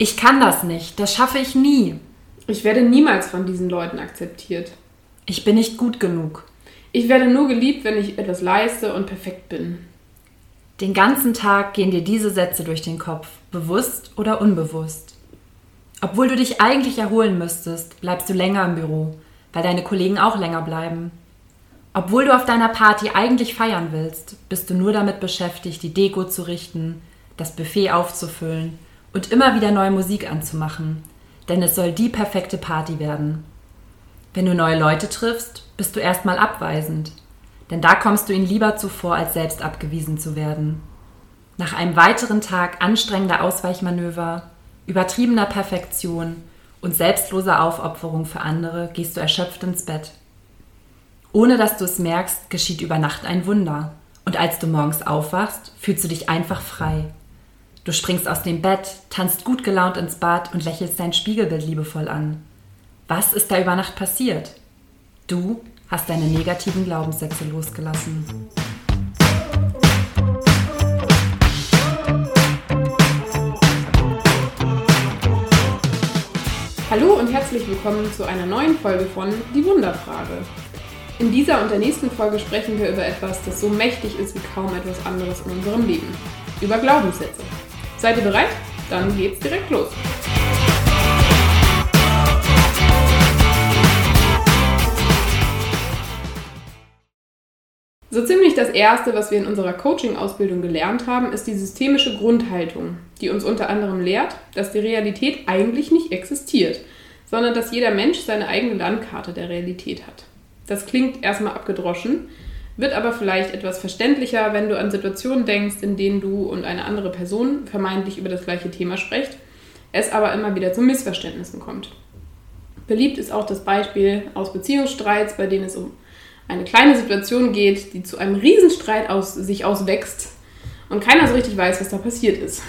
Ich kann das nicht, das schaffe ich nie. Ich werde niemals von diesen Leuten akzeptiert. Ich bin nicht gut genug. Ich werde nur geliebt, wenn ich etwas leiste und perfekt bin. Den ganzen Tag gehen dir diese Sätze durch den Kopf, bewusst oder unbewusst. Obwohl du dich eigentlich erholen müsstest, bleibst du länger im Büro, weil deine Kollegen auch länger bleiben. Obwohl du auf deiner Party eigentlich feiern willst, bist du nur damit beschäftigt, die Deko zu richten, das Buffet aufzufüllen und immer wieder neue Musik anzumachen, denn es soll die perfekte Party werden. Wenn du neue Leute triffst, bist du erstmal abweisend, denn da kommst du ihnen lieber zuvor, als selbst abgewiesen zu werden. Nach einem weiteren Tag anstrengender Ausweichmanöver, übertriebener Perfektion und selbstloser Aufopferung für andere gehst du erschöpft ins Bett. Ohne dass du es merkst, geschieht über Nacht ein Wunder. Und als du morgens aufwachst, fühlst du dich einfach frei. Du springst aus dem Bett, tanzt gut gelaunt ins Bad und lächelst dein Spiegelbild liebevoll an. Was ist da über Nacht passiert? Du hast deine negativen Glaubenssätze losgelassen. Hallo und herzlich willkommen zu einer neuen Folge von Die Wunderfrage. In dieser und der nächsten Folge sprechen wir über etwas, das so mächtig ist wie kaum etwas anderes in unserem Leben. Über Glaubenssätze. Seid ihr bereit? Dann geht's direkt los. So ziemlich das Erste, was wir in unserer Coaching-Ausbildung gelernt haben, ist die systemische Grundhaltung, die uns unter anderem lehrt, dass die Realität eigentlich nicht existiert, sondern dass jeder Mensch seine eigene Landkarte der Realität hat. Das klingt erstmal abgedroschen, wird aber vielleicht etwas verständlicher, wenn du an Situationen denkst, in denen du und eine andere Person vermeintlich über das gleiche Thema sprecht, es aber immer wieder zu Missverständnissen kommt. Beliebt ist auch das Beispiel aus Beziehungsstreits, bei denen es um eine kleine Situation geht, die zu einem Riesenstreit aus, sich auswächst und keiner so richtig weiß, was da passiert ist.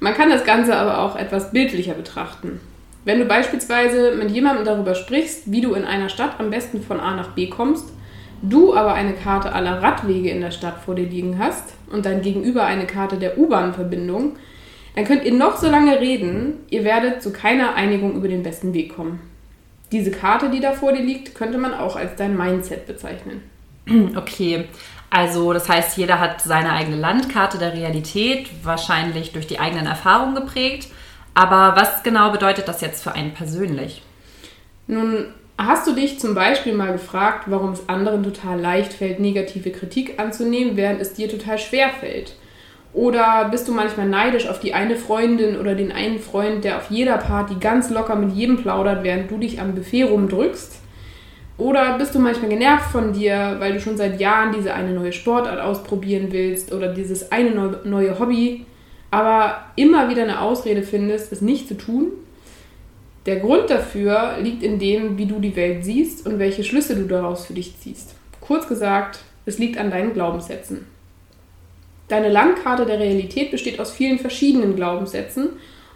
Man kann das Ganze aber auch etwas bildlicher betrachten. Wenn du beispielsweise mit jemandem darüber sprichst, wie du in einer Stadt am besten von A nach B kommst, du aber eine Karte aller Radwege in der Stadt vor dir liegen hast und dein Gegenüber eine Karte der U-Bahn-Verbindung, dann könnt ihr noch so lange reden, ihr werdet zu keiner Einigung über den besten Weg kommen. Diese Karte, die da vor dir liegt, könnte man auch als dein Mindset bezeichnen. Okay, also das heißt, jeder hat seine eigene Landkarte der Realität, wahrscheinlich durch die eigenen Erfahrungen geprägt. Aber was genau bedeutet das jetzt für einen persönlich? Nun, hast du dich zum Beispiel mal gefragt, warum es anderen total leicht fällt, negative Kritik anzunehmen, während es dir total schwer fällt? Oder bist du manchmal neidisch auf die eine Freundin oder den einen Freund, der auf jeder Party ganz locker mit jedem plaudert, während du dich am Buffet rumdrückst? Oder bist du manchmal genervt von dir, weil du schon seit Jahren diese eine neue Sportart ausprobieren willst oder dieses eine neue Hobby, aber immer wieder eine Ausrede findest, es nicht zu tun? Der Grund dafür liegt in dem, wie du die Welt siehst und welche Schlüsse du daraus für dich ziehst. Kurz gesagt, es liegt an deinen Glaubenssätzen. Deine Landkarte der Realität besteht aus vielen verschiedenen Glaubenssätzen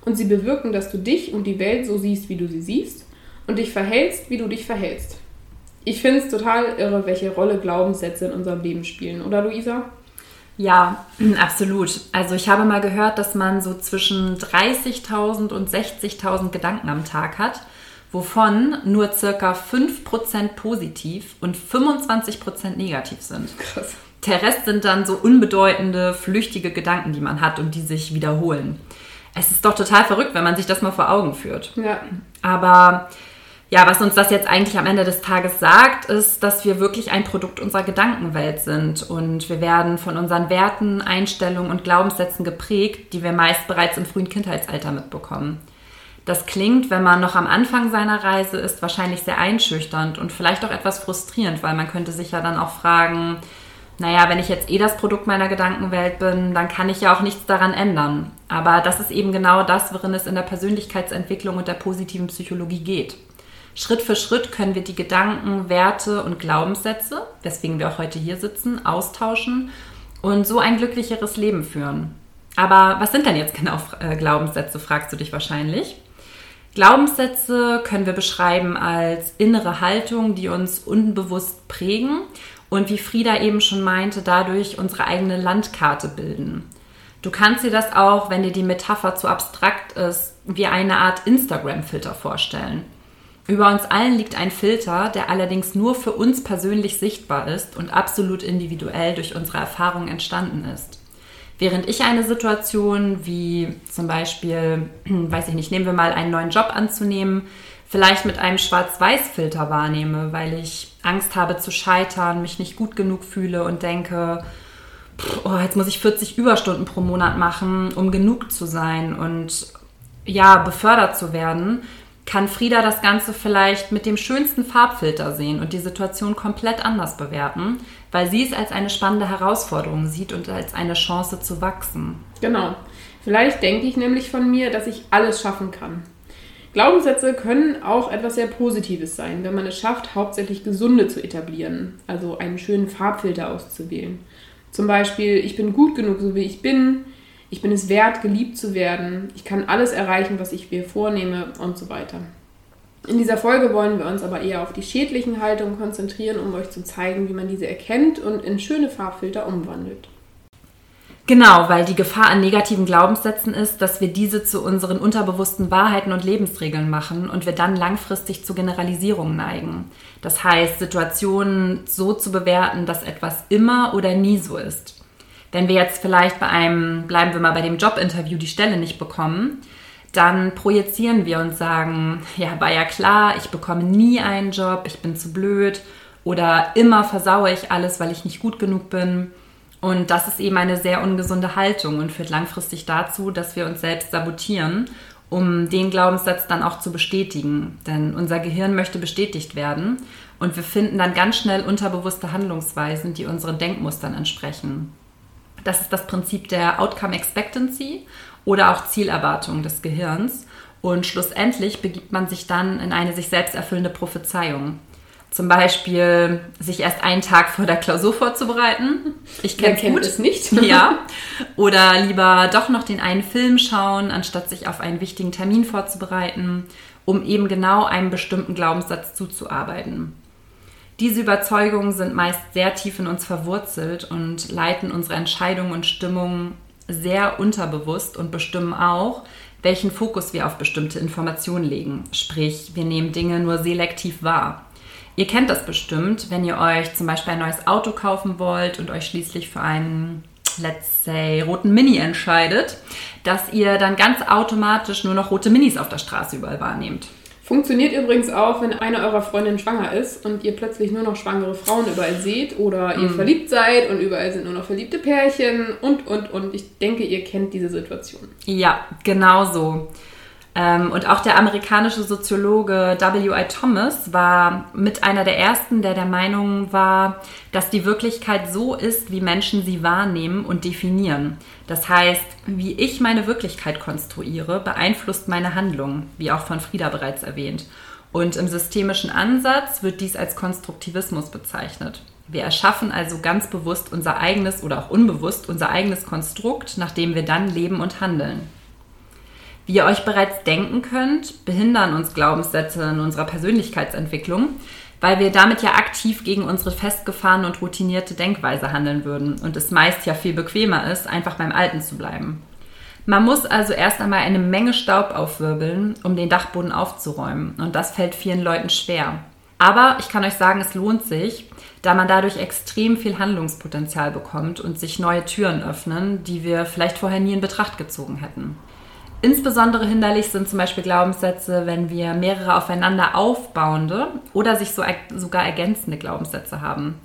und sie bewirken, dass du dich und die Welt so siehst, wie du sie siehst und dich verhältst, wie du dich verhältst. Ich finde es total irre, welche Rolle Glaubenssätze in unserem Leben spielen, oder Luisa? Ja, absolut. Also ich habe mal gehört, dass man so zwischen 30.000 und 60.000 Gedanken am Tag hat, wovon nur circa 5% positiv und 25% negativ sind. Krass. Der Rest sind dann so unbedeutende, flüchtige Gedanken, die man hat und die sich wiederholen. Es ist doch total verrückt, wenn man sich das mal vor Augen führt. Ja. Aber ja, was uns das jetzt eigentlich am Ende des Tages sagt, ist, dass wir wirklich ein Produkt unserer Gedankenwelt sind und wir werden von unseren Werten, Einstellungen und Glaubenssätzen geprägt, die wir meist bereits im frühen Kindheitsalter mitbekommen. Das klingt, wenn man noch am Anfang seiner Reise ist, wahrscheinlich sehr einschüchternd und vielleicht auch etwas frustrierend, weil man könnte sich ja dann auch fragen, naja, wenn ich jetzt eh das Produkt meiner Gedankenwelt bin, dann kann ich ja auch nichts daran ändern. Aber das ist eben genau das, worin es in der Persönlichkeitsentwicklung und der positiven Psychologie geht. Schritt für Schritt können wir die Gedanken, Werte und Glaubenssätze, weswegen wir auch heute hier sitzen, austauschen und so ein glücklicheres Leben führen. Aber was sind denn jetzt genau äh, Glaubenssätze, fragst du dich wahrscheinlich. Glaubenssätze können wir beschreiben als innere Haltung, die uns unbewusst prägen und wie Frieda eben schon meinte, dadurch unsere eigene Landkarte bilden. Du kannst dir das auch, wenn dir die Metapher zu abstrakt ist, wie eine Art Instagram-Filter vorstellen. Über uns allen liegt ein Filter, der allerdings nur für uns persönlich sichtbar ist und absolut individuell durch unsere Erfahrung entstanden ist. Während ich eine Situation wie zum Beispiel, weiß ich nicht, nehmen wir mal einen neuen Job anzunehmen, vielleicht mit einem Schwarz-Weiß-Filter wahrnehme, weil ich Angst habe zu scheitern, mich nicht gut genug fühle und denke, oh, jetzt muss ich 40 Überstunden pro Monat machen, um genug zu sein und ja, befördert zu werden, kann Frieda das Ganze vielleicht mit dem schönsten Farbfilter sehen und die Situation komplett anders bewerten, weil sie es als eine spannende Herausforderung sieht und als eine Chance zu wachsen. Genau. Vielleicht denke ich nämlich von mir, dass ich alles schaffen kann. Glaubenssätze können auch etwas sehr Positives sein, wenn man es schafft, hauptsächlich gesunde zu etablieren, also einen schönen Farbfilter auszuwählen. Zum Beispiel, ich bin gut genug, so wie ich bin, ich bin es wert, geliebt zu werden, ich kann alles erreichen, was ich mir vornehme und so weiter. In dieser Folge wollen wir uns aber eher auf die schädlichen Haltungen konzentrieren, um euch zu zeigen, wie man diese erkennt und in schöne Farbfilter umwandelt. Genau, weil die Gefahr an negativen Glaubenssätzen ist, dass wir diese zu unseren unterbewussten Wahrheiten und Lebensregeln machen und wir dann langfristig zu Generalisierungen neigen. Das heißt, Situationen so zu bewerten, dass etwas immer oder nie so ist. Wenn wir jetzt vielleicht bei einem, bleiben wir mal bei dem Jobinterview, die Stelle nicht bekommen, dann projizieren wir und sagen, ja, war ja klar, ich bekomme nie einen Job, ich bin zu blöd oder immer versaue ich alles, weil ich nicht gut genug bin. Und das ist eben eine sehr ungesunde Haltung und führt langfristig dazu, dass wir uns selbst sabotieren, um den Glaubenssatz dann auch zu bestätigen. Denn unser Gehirn möchte bestätigt werden und wir finden dann ganz schnell unterbewusste Handlungsweisen, die unseren Denkmustern entsprechen. Das ist das Prinzip der Outcome Expectancy oder auch Zielerwartung des Gehirns. Und schlussendlich begibt man sich dann in eine sich selbst erfüllende Prophezeiung. Zum Beispiel sich erst einen Tag vor der Klausur vorzubereiten. Ich kenne kennt es nicht. ja. Oder lieber doch noch den einen Film schauen, anstatt sich auf einen wichtigen Termin vorzubereiten, um eben genau einem bestimmten Glaubenssatz zuzuarbeiten. Diese Überzeugungen sind meist sehr tief in uns verwurzelt und leiten unsere Entscheidungen und Stimmungen sehr unterbewusst und bestimmen auch, welchen Fokus wir auf bestimmte Informationen legen. Sprich, wir nehmen Dinge nur selektiv wahr. Ihr kennt das bestimmt, wenn ihr euch zum Beispiel ein neues Auto kaufen wollt und euch schließlich für einen, let's say, roten Mini entscheidet, dass ihr dann ganz automatisch nur noch rote Minis auf der Straße überall wahrnehmt. Funktioniert übrigens auch, wenn eine eurer Freundinnen schwanger ist und ihr plötzlich nur noch schwangere Frauen überall seht oder ihr mhm. verliebt seid und überall sind nur noch verliebte Pärchen und, und, und. Ich denke, ihr kennt diese Situation. Ja, genau so. Ähm, und auch der amerikanische Soziologe W.I. Thomas war mit einer der ersten, der der Meinung war, dass die Wirklichkeit so ist, wie Menschen sie wahrnehmen und definieren. Das heißt, wie ich meine Wirklichkeit konstruiere, beeinflusst meine Handlungen, wie auch von Frieda bereits erwähnt. Und im systemischen Ansatz wird dies als Konstruktivismus bezeichnet. Wir erschaffen also ganz bewusst unser eigenes oder auch unbewusst unser eigenes Konstrukt, nach dem wir dann leben und handeln. Wie ihr euch bereits denken könnt, behindern uns Glaubenssätze in unserer Persönlichkeitsentwicklung, weil wir damit ja aktiv gegen unsere festgefahrene und routinierte Denkweise handeln würden und es meist ja viel bequemer ist, einfach beim Alten zu bleiben. Man muss also erst einmal eine Menge Staub aufwirbeln, um den Dachboden aufzuräumen und das fällt vielen Leuten schwer. Aber ich kann euch sagen, es lohnt sich, da man dadurch extrem viel Handlungspotenzial bekommt und sich neue Türen öffnen, die wir vielleicht vorher nie in Betracht gezogen hätten. Insbesondere hinderlich sind zum Beispiel Glaubenssätze, wenn wir mehrere aufeinander aufbauende oder sich so, sogar ergänzende Glaubenssätze haben.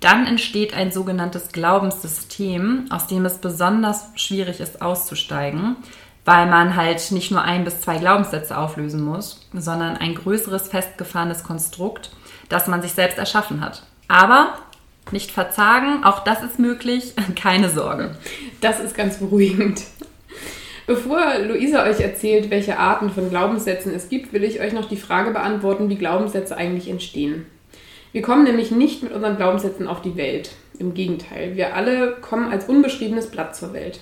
Dann entsteht ein sogenanntes Glaubenssystem, aus dem es besonders schwierig ist auszusteigen, weil man halt nicht nur ein bis zwei Glaubenssätze auflösen muss, sondern ein größeres festgefahrenes Konstrukt, das man sich selbst erschaffen hat. Aber nicht verzagen, auch das ist möglich, keine Sorge. Das ist ganz beruhigend. Bevor Luisa euch erzählt, welche Arten von Glaubenssätzen es gibt, will ich euch noch die Frage beantworten, wie Glaubenssätze eigentlich entstehen. Wir kommen nämlich nicht mit unseren Glaubenssätzen auf die Welt. Im Gegenteil, wir alle kommen als unbeschriebenes Blatt zur Welt.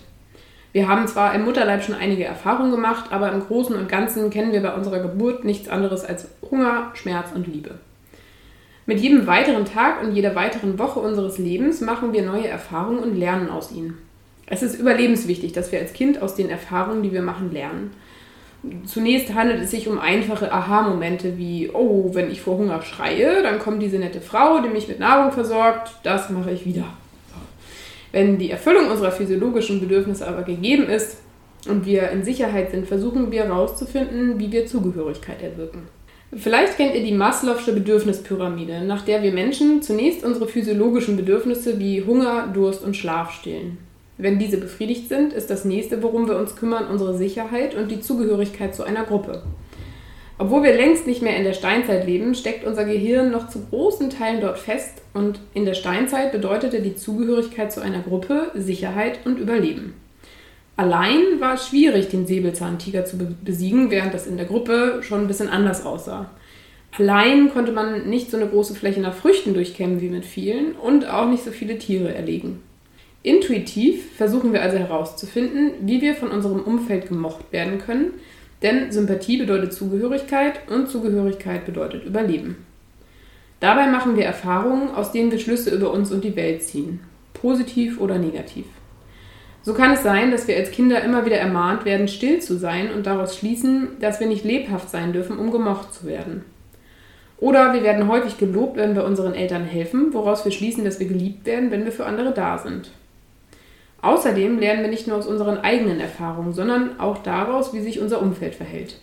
Wir haben zwar im Mutterleib schon einige Erfahrungen gemacht, aber im Großen und Ganzen kennen wir bei unserer Geburt nichts anderes als Hunger, Schmerz und Liebe. Mit jedem weiteren Tag und jeder weiteren Woche unseres Lebens machen wir neue Erfahrungen und lernen aus ihnen. Es ist überlebenswichtig, dass wir als Kind aus den Erfahrungen, die wir machen, lernen. Zunächst handelt es sich um einfache Aha-Momente wie, oh, wenn ich vor Hunger schreie, dann kommt diese nette Frau, die mich mit Nahrung versorgt, das mache ich wieder. Wenn die Erfüllung unserer physiologischen Bedürfnisse aber gegeben ist und wir in Sicherheit sind, versuchen wir herauszufinden, wie wir Zugehörigkeit erwirken. Vielleicht kennt ihr die Maslow'sche Bedürfnispyramide, nach der wir Menschen zunächst unsere physiologischen Bedürfnisse wie Hunger, Durst und Schlaf stillen. Wenn diese befriedigt sind, ist das nächste, worum wir uns kümmern, unsere Sicherheit und die Zugehörigkeit zu einer Gruppe. Obwohl wir längst nicht mehr in der Steinzeit leben, steckt unser Gehirn noch zu großen Teilen dort fest und in der Steinzeit bedeutete die Zugehörigkeit zu einer Gruppe Sicherheit und Überleben. Allein war es schwierig, den Säbelzahntiger zu besiegen, während das in der Gruppe schon ein bisschen anders aussah. Allein konnte man nicht so eine große Fläche nach Früchten durchkämmen wie mit vielen und auch nicht so viele Tiere erlegen. Intuitiv versuchen wir also herauszufinden, wie wir von unserem Umfeld gemocht werden können, denn Sympathie bedeutet Zugehörigkeit und Zugehörigkeit bedeutet Überleben. Dabei machen wir Erfahrungen, aus denen wir Schlüsse über uns und die Welt ziehen, positiv oder negativ. So kann es sein, dass wir als Kinder immer wieder ermahnt werden, still zu sein und daraus schließen, dass wir nicht lebhaft sein dürfen, um gemocht zu werden. Oder wir werden häufig gelobt, wenn wir unseren Eltern helfen, woraus wir schließen, dass wir geliebt werden, wenn wir für andere da sind. Außerdem lernen wir nicht nur aus unseren eigenen Erfahrungen, sondern auch daraus, wie sich unser Umfeld verhält.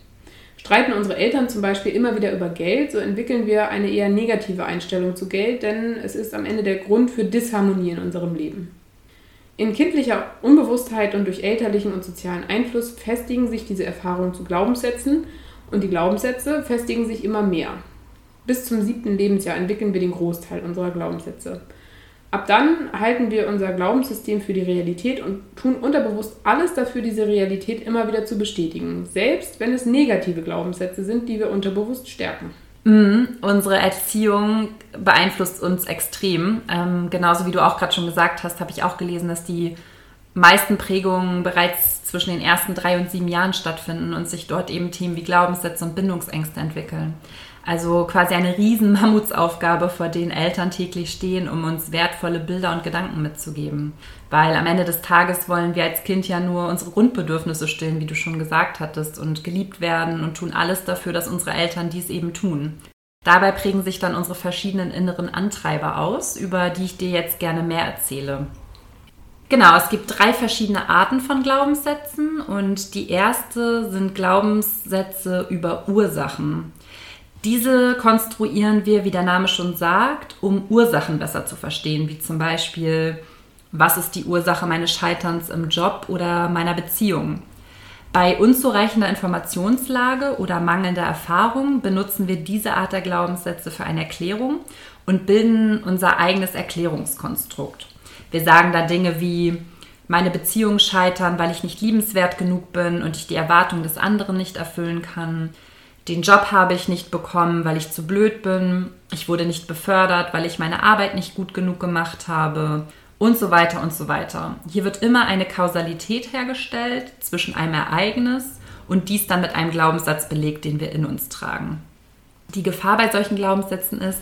Streiten unsere Eltern zum Beispiel immer wieder über Geld, so entwickeln wir eine eher negative Einstellung zu Geld, denn es ist am Ende der Grund für Disharmonie in unserem Leben. In kindlicher Unbewusstheit und durch elterlichen und sozialen Einfluss festigen sich diese Erfahrungen zu Glaubenssätzen und die Glaubenssätze festigen sich immer mehr. Bis zum siebten Lebensjahr entwickeln wir den Großteil unserer Glaubenssätze. Ab dann halten wir unser Glaubenssystem für die Realität und tun unterbewusst alles dafür, diese Realität immer wieder zu bestätigen, selbst wenn es negative Glaubenssätze sind, die wir unterbewusst stärken. Mhm, unsere Erziehung beeinflusst uns extrem. Ähm, genauso wie du auch gerade schon gesagt hast, habe ich auch gelesen, dass die meisten Prägungen bereits zwischen den ersten drei und sieben Jahren stattfinden und sich dort eben Themen wie Glaubenssätze und Bindungsängste entwickeln. Also quasi eine riesen Mammutsaufgabe, vor denen Eltern täglich stehen, um uns wertvolle Bilder und Gedanken mitzugeben. Weil am Ende des Tages wollen wir als Kind ja nur unsere Grundbedürfnisse stillen, wie du schon gesagt hattest, und geliebt werden und tun alles dafür, dass unsere Eltern dies eben tun. Dabei prägen sich dann unsere verschiedenen inneren Antreiber aus, über die ich dir jetzt gerne mehr erzähle. Genau, es gibt drei verschiedene Arten von Glaubenssätzen und die erste sind Glaubenssätze über Ursachen. Diese konstruieren wir, wie der Name schon sagt, um Ursachen besser zu verstehen, wie zum Beispiel, was ist die Ursache meines Scheiterns im Job oder meiner Beziehung. Bei unzureichender Informationslage oder mangelnder Erfahrung benutzen wir diese Art der Glaubenssätze für eine Erklärung und bilden unser eigenes Erklärungskonstrukt. Wir sagen da Dinge wie, meine Beziehungen scheitern, weil ich nicht liebenswert genug bin und ich die Erwartungen des anderen nicht erfüllen kann. Den Job habe ich nicht bekommen, weil ich zu blöd bin. Ich wurde nicht befördert, weil ich meine Arbeit nicht gut genug gemacht habe. Und so weiter und so weiter. Hier wird immer eine Kausalität hergestellt zwischen einem Ereignis und dies dann mit einem Glaubenssatz belegt, den wir in uns tragen. Die Gefahr bei solchen Glaubenssätzen ist,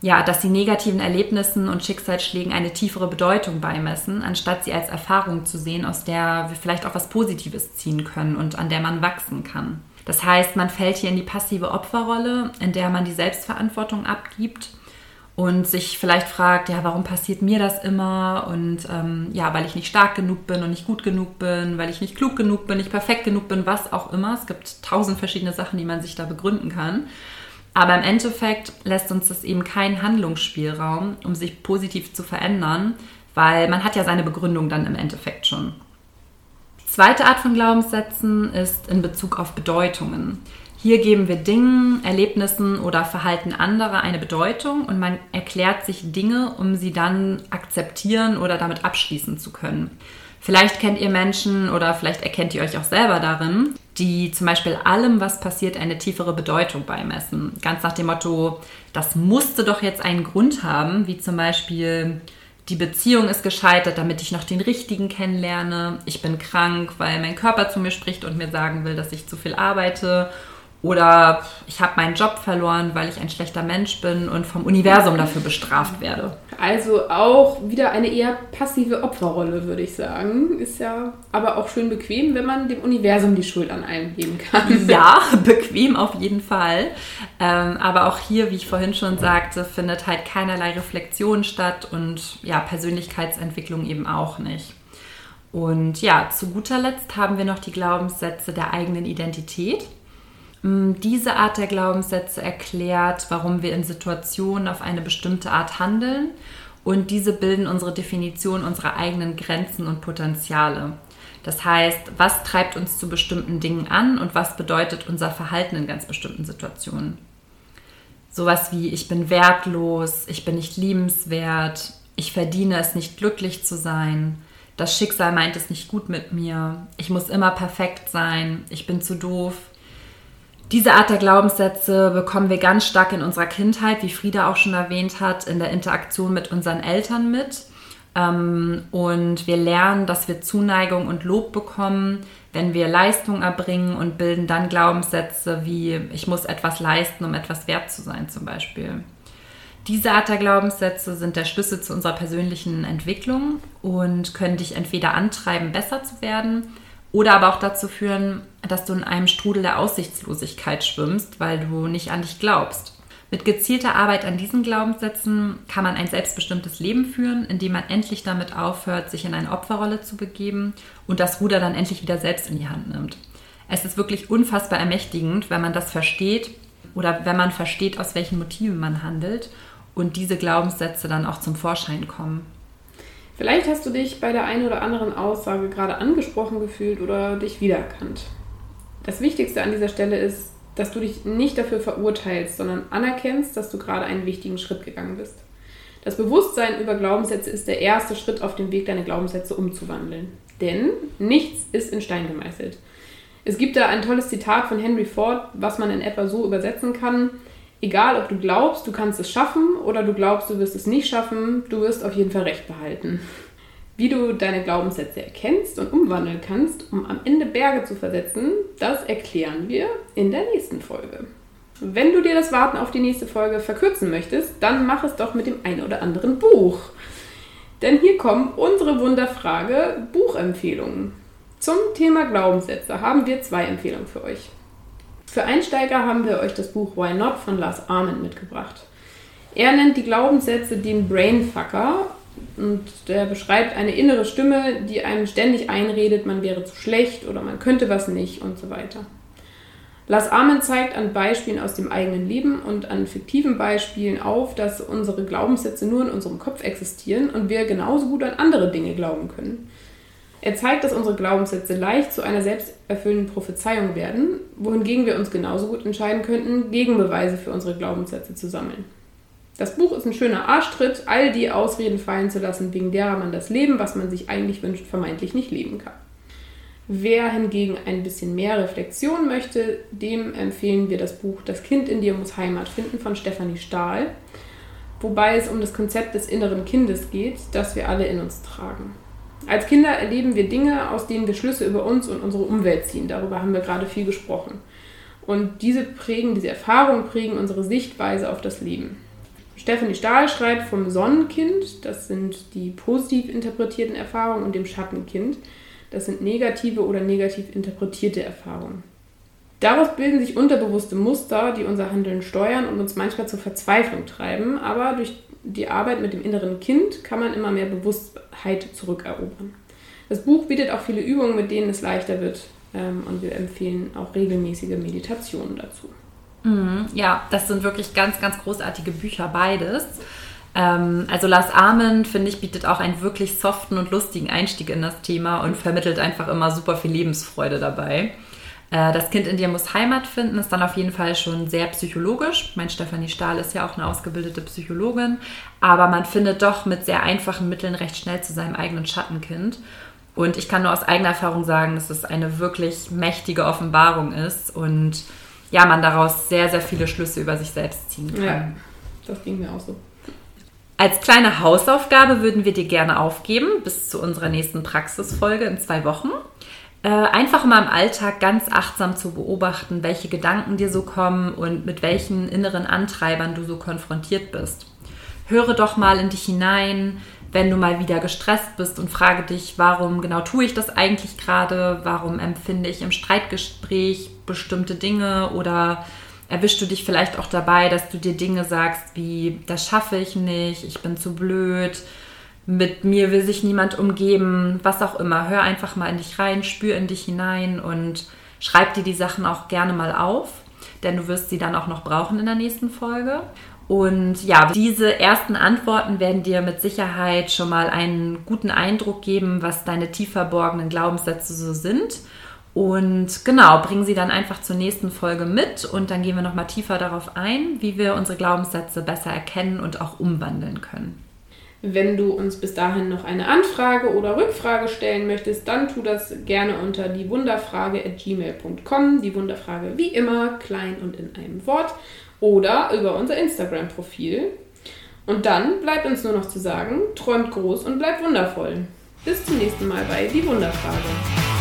ja, dass sie negativen Erlebnissen und Schicksalsschlägen eine tiefere Bedeutung beimessen, anstatt sie als Erfahrung zu sehen, aus der wir vielleicht auch was Positives ziehen können und an der man wachsen kann. Das heißt, man fällt hier in die passive Opferrolle, in der man die Selbstverantwortung abgibt und sich vielleicht fragt, ja, warum passiert mir das immer? Und ähm, ja, weil ich nicht stark genug bin und nicht gut genug bin, weil ich nicht klug genug bin, nicht perfekt genug bin, was auch immer. Es gibt tausend verschiedene Sachen, die man sich da begründen kann. Aber im Endeffekt lässt uns das eben keinen Handlungsspielraum, um sich positiv zu verändern, weil man hat ja seine Begründung dann im Endeffekt schon. Zweite Art von Glaubenssätzen ist in Bezug auf Bedeutungen. Hier geben wir Dingen, Erlebnissen oder Verhalten anderer eine Bedeutung und man erklärt sich Dinge, um sie dann akzeptieren oder damit abschließen zu können. Vielleicht kennt ihr Menschen oder vielleicht erkennt ihr euch auch selber darin, die zum Beispiel allem, was passiert, eine tiefere Bedeutung beimessen. Ganz nach dem Motto, das musste doch jetzt einen Grund haben, wie zum Beispiel, die Beziehung ist gescheitert, damit ich noch den richtigen kennenlerne. Ich bin krank, weil mein Körper zu mir spricht und mir sagen will, dass ich zu viel arbeite. Oder ich habe meinen Job verloren, weil ich ein schlechter Mensch bin und vom Universum dafür bestraft werde. Also auch wieder eine eher passive Opferrolle, würde ich sagen. Ist ja aber auch schön bequem, wenn man dem Universum die Schuld an allem geben kann. Ja, bequem auf jeden Fall. Ähm, aber auch hier, wie ich vorhin schon sagte, findet halt keinerlei Reflexion statt und ja, Persönlichkeitsentwicklung eben auch nicht. Und ja, zu guter Letzt haben wir noch die Glaubenssätze der eigenen Identität. Diese Art der Glaubenssätze erklärt, warum wir in Situationen auf eine bestimmte Art handeln und diese bilden unsere Definition unserer eigenen Grenzen und Potenziale. Das heißt, was treibt uns zu bestimmten Dingen an und was bedeutet unser Verhalten in ganz bestimmten Situationen. Sowas wie ich bin wertlos, ich bin nicht liebenswert, ich verdiene es nicht glücklich zu sein, das Schicksal meint es nicht gut mit mir, ich muss immer perfekt sein, ich bin zu doof, diese Art der Glaubenssätze bekommen wir ganz stark in unserer Kindheit, wie Frieda auch schon erwähnt hat, in der Interaktion mit unseren Eltern mit. Ähm, und wir lernen, dass wir Zuneigung und Lob bekommen, wenn wir Leistung erbringen und bilden dann Glaubenssätze wie ich muss etwas leisten, um etwas wert zu sein zum Beispiel. Diese Art der Glaubenssätze sind der Schlüssel zu unserer persönlichen Entwicklung und können dich entweder antreiben, besser zu werden oder aber auch dazu führen, dass du in einem Strudel der Aussichtslosigkeit schwimmst, weil du nicht an dich glaubst. Mit gezielter Arbeit an diesen Glaubenssätzen kann man ein selbstbestimmtes Leben führen, indem man endlich damit aufhört, sich in eine Opferrolle zu begeben und das Ruder dann endlich wieder selbst in die Hand nimmt. Es ist wirklich unfassbar ermächtigend, wenn man das versteht oder wenn man versteht, aus welchen Motiven man handelt und diese Glaubenssätze dann auch zum Vorschein kommen. Vielleicht hast du dich bei der einen oder anderen Aussage gerade angesprochen gefühlt oder dich wiedererkannt. Das Wichtigste an dieser Stelle ist, dass du dich nicht dafür verurteilst, sondern anerkennst, dass du gerade einen wichtigen Schritt gegangen bist. Das Bewusstsein über Glaubenssätze ist der erste Schritt auf dem Weg, deine Glaubenssätze umzuwandeln. Denn nichts ist in Stein gemeißelt. Es gibt da ein tolles Zitat von Henry Ford, was man in etwa so übersetzen kann. Egal, ob du glaubst, du kannst es schaffen oder du glaubst, du wirst es nicht schaffen, du wirst auf jeden Fall recht behalten. Wie du deine Glaubenssätze erkennst und umwandeln kannst, um am Ende Berge zu versetzen, das erklären wir in der nächsten Folge. Wenn du dir das Warten auf die nächste Folge verkürzen möchtest, dann mach es doch mit dem einen oder anderen Buch. Denn hier kommen unsere Wunderfrage Buchempfehlungen. Zum Thema Glaubenssätze haben wir zwei Empfehlungen für euch. Für Einsteiger haben wir euch das Buch Why Not von Lars Arment mitgebracht. Er nennt die Glaubenssätze den Brainfucker und der beschreibt eine innere Stimme, die einem ständig einredet, man wäre zu schlecht oder man könnte was nicht und so weiter. Lars Arment zeigt an Beispielen aus dem eigenen Leben und an fiktiven Beispielen auf, dass unsere Glaubenssätze nur in unserem Kopf existieren und wir genauso gut an andere Dinge glauben können. Er zeigt, dass unsere Glaubenssätze leicht zu einer selbsterfüllenden Prophezeiung werden, wohingegen wir uns genauso gut entscheiden könnten, Gegenbeweise für unsere Glaubenssätze zu sammeln. Das Buch ist ein schöner Arschtritt, all die Ausreden fallen zu lassen, wegen derer man das Leben, was man sich eigentlich wünscht, vermeintlich nicht leben kann. Wer hingegen ein bisschen mehr Reflexion möchte, dem empfehlen wir das Buch Das Kind in dir muss Heimat finden von Stefanie Stahl, wobei es um das Konzept des inneren Kindes geht, das wir alle in uns tragen. Als Kinder erleben wir Dinge, aus denen wir Schlüsse über uns und unsere Umwelt ziehen. Darüber haben wir gerade viel gesprochen. Und diese prägen, diese Erfahrungen prägen unsere Sichtweise auf das Leben. Stephanie Stahl schreibt vom Sonnenkind, das sind die positiv interpretierten Erfahrungen, und dem Schattenkind, das sind negative oder negativ interpretierte Erfahrungen. Daraus bilden sich unterbewusste Muster, die unser Handeln steuern und uns manchmal zur Verzweiflung treiben, aber durch die Arbeit mit dem inneren Kind kann man immer mehr Bewusstheit zurückerobern. Das Buch bietet auch viele Übungen, mit denen es leichter wird ähm, und wir empfehlen auch regelmäßige Meditationen dazu. Mhm, ja, das sind wirklich ganz, ganz großartige Bücher, beides. Ähm, also Lars Armen, finde ich, bietet auch einen wirklich soften und lustigen Einstieg in das Thema und vermittelt einfach immer super viel Lebensfreude dabei. Äh, das Kind in dir muss Heimat finden, ist dann auf jeden Fall schon sehr psychologisch. Mein Stefanie Stahl ist ja auch eine ausgebildete Psychologin, aber man findet doch mit sehr einfachen Mitteln recht schnell zu seinem eigenen Schattenkind. Und ich kann nur aus eigener Erfahrung sagen, dass es eine wirklich mächtige Offenbarung ist und ja, man daraus sehr, sehr viele Schlüsse über sich selbst ziehen kann. Ja, das ging mir auch so. Als kleine Hausaufgabe würden wir dir gerne aufgeben bis zu unserer nächsten Praxisfolge in zwei Wochen einfach mal im Alltag ganz achtsam zu beobachten, welche Gedanken dir so kommen und mit welchen inneren Antreibern du so konfrontiert bist. Höre doch mal in dich hinein, wenn du mal wieder gestresst bist und frage dich, warum genau tue ich das eigentlich gerade? Warum empfinde ich im Streitgespräch bestimmte Dinge oder erwischst du dich vielleicht auch dabei, dass du dir Dinge sagst wie, das schaffe ich nicht, ich bin zu blöd, mit mir will sich niemand umgeben, was auch immer. Hör einfach mal in dich rein, spür in dich hinein und schreib dir die Sachen auch gerne mal auf, denn du wirst sie dann auch noch brauchen in der nächsten Folge. Und ja, diese ersten Antworten werden dir mit Sicherheit schon mal einen guten Eindruck geben, was deine tief verborgenen Glaubenssätze so sind. Und genau, bringen sie dann einfach zur nächsten Folge mit und dann gehen wir nochmal tiefer darauf ein, wie wir unsere Glaubenssätze besser erkennen und auch umwandeln können. Wenn du uns bis dahin noch eine Anfrage oder Rückfrage stellen möchtest, dann tu das gerne unter die Wunderfrage@gmail.com. Die Wunderfrage wie immer klein und in einem Wort oder über unser Instagram-Profil. Und dann bleibt uns nur noch zu sagen, träumt groß und bleibt wundervoll. Bis zum nächsten Mal bei Die Wunderfrage.